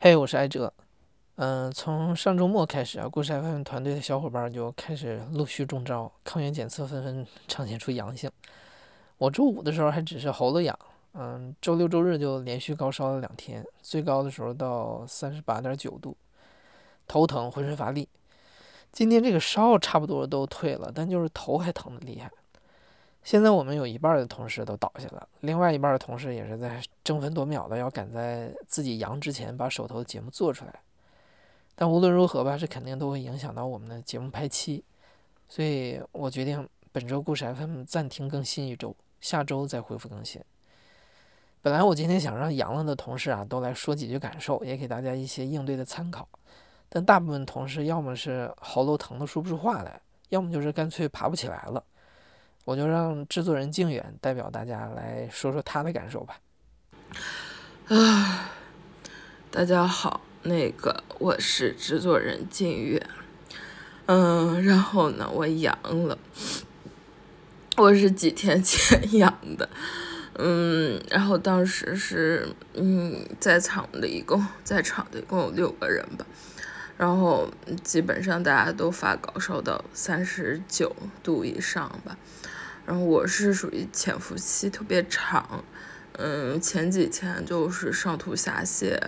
嘿，我是艾哲。嗯，从上周末开始啊，故事 FM 团队的小伙伴就开始陆续中招，抗原检测纷纷呈现出阳性。我周五的时候还只是喉咙痒，嗯，周六周日就连续高烧了两天，最高的时候到三十八点九度，头疼，浑身乏力。今天这个烧差不多都退了，但就是头还疼的厉害。现在我们有一半的同事都倒下了，另外一半的同事也是在争分夺秒的要赶在自己阳之前把手头的节目做出来。但无论如何吧，这肯定都会影响到我们的节目拍期，所以我决定本周故事 FM 暂停更新一周，下周再恢复更新。本来我今天想让阳了的同事啊都来说几句感受，也给大家一些应对的参考，但大部分同事要么是喉咙疼的说不出话来，要么就是干脆爬不起来了。我就让制作人靖远代表大家来说说他的感受吧。啊，大家好，那个我是制作人靖远，嗯，然后呢，我阳了，我是几天前 阳的，嗯，然后当时是嗯，在场的一共在场的一共有六个人吧，然后基本上大家都发高烧到三十九度以上吧。然后我是属于潜伏期特别长，嗯，前几天就是上吐下泻，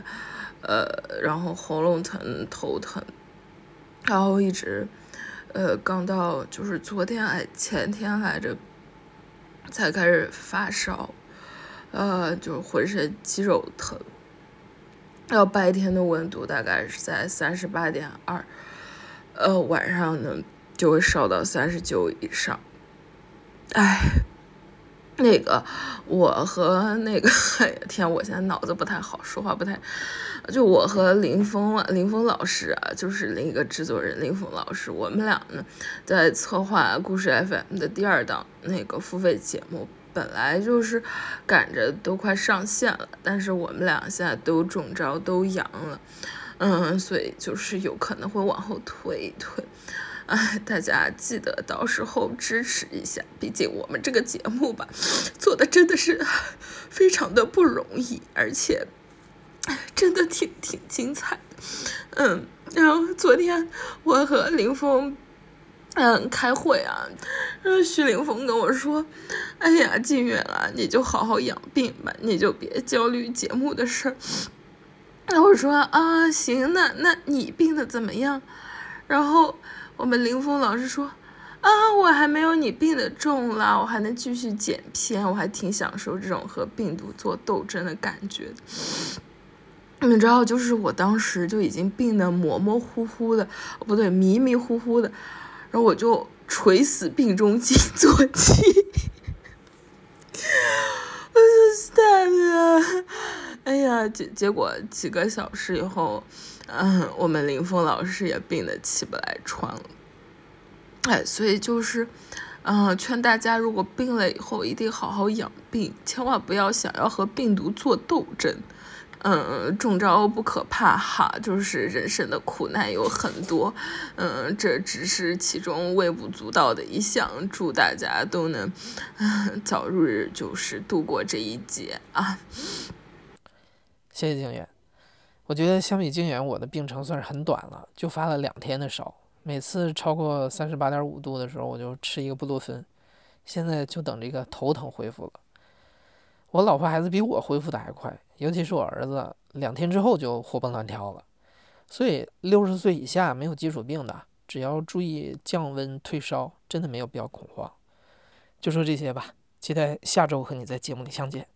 呃，然后喉咙疼、头疼，然后一直，呃，刚到就是昨天哎前天来着，才开始发烧，呃，就是浑身肌肉疼，然后白天的温度大概是在三十八点二，呃，晚上呢就会烧到三十九以上。哎，那个，我和那个，哎呀天，我现在脑子不太好，说话不太，就我和林峰啊，林峰老师啊，就是另一个制作人林峰老师，我们俩呢，在策划故事 FM 的第二档那个付费节目，本来就是赶着都快上线了，但是我们俩现在都中招，都阳了，嗯，所以就是有可能会往后推一推。哎，大家记得到时候支持一下，毕竟我们这个节目吧，做的真的是非常的不容易，而且 真的挺挺精彩的。嗯，然后昨天我和林峰嗯开会啊，然后徐凌峰跟我说：“哎呀，金远啊，你就好好养病吧，你就别焦虑节目的事儿。”然后我说：“啊，行，那那你病的怎么样？”然后。我们林峰老师说：“啊，我还没有你病的重啦，我还能继续剪片，我还挺享受这种和病毒做斗争的感觉的。你知道，就是我当时就已经病得模模糊糊的，不对，迷迷糊糊的，然后我就垂死病中惊坐起，我就惨了。哎呀，结结果几个小时以后。”嗯，我们林峰老师也病得起不来床了，哎，所以就是，嗯，劝大家如果病了以后一定好好养病，千万不要想要和病毒做斗争。嗯，中招不可怕哈，就是人生的苦难有很多，嗯，这只是其中微不足道的一项。祝大家都能早日就是度过这一劫啊！谢谢静远。我觉得相比靖远，我的病程算是很短了，就发了两天的烧。每次超过三十八点五度的时候，我就吃一个布洛芬。现在就等这个头疼恢复了。我老婆孩子比我恢复的还快，尤其是我儿子，两天之后就活蹦乱跳了。所以六十岁以下没有基础病的，只要注意降温退烧，真的没有必要恐慌。就说这些吧，期待下周和你在节目里相见。